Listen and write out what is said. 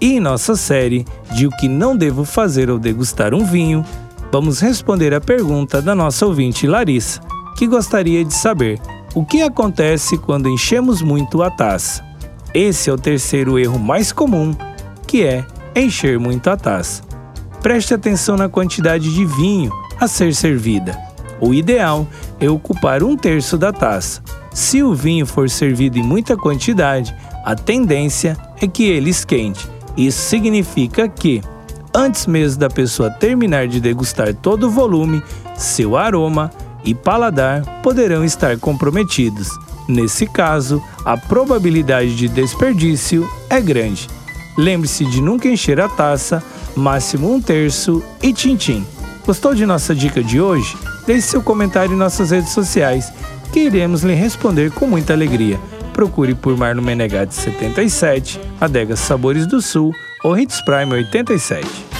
E em nossa série de O que não devo fazer ao degustar um vinho, vamos responder a pergunta da nossa ouvinte Larissa, que gostaria de saber o que acontece quando enchemos muito a taça. Esse é o terceiro erro mais comum, que é encher muito a taça. Preste atenção na quantidade de vinho a ser servida. O ideal é ocupar um terço da taça. Se o vinho for servido em muita quantidade, a tendência é que ele esquente isso significa que, antes mesmo da pessoa terminar de degustar todo o volume, seu aroma e paladar poderão estar comprometidos. Nesse caso, a probabilidade de desperdício é grande. Lembre-se de nunca encher a taça, máximo um terço e tintim. Gostou de nossa dica de hoje? Deixe seu comentário em nossas redes sociais, que iremos lhe responder com muita alegria procure por Marno Menegatti 77, Adega Sabores do Sul ou Hits Prime 87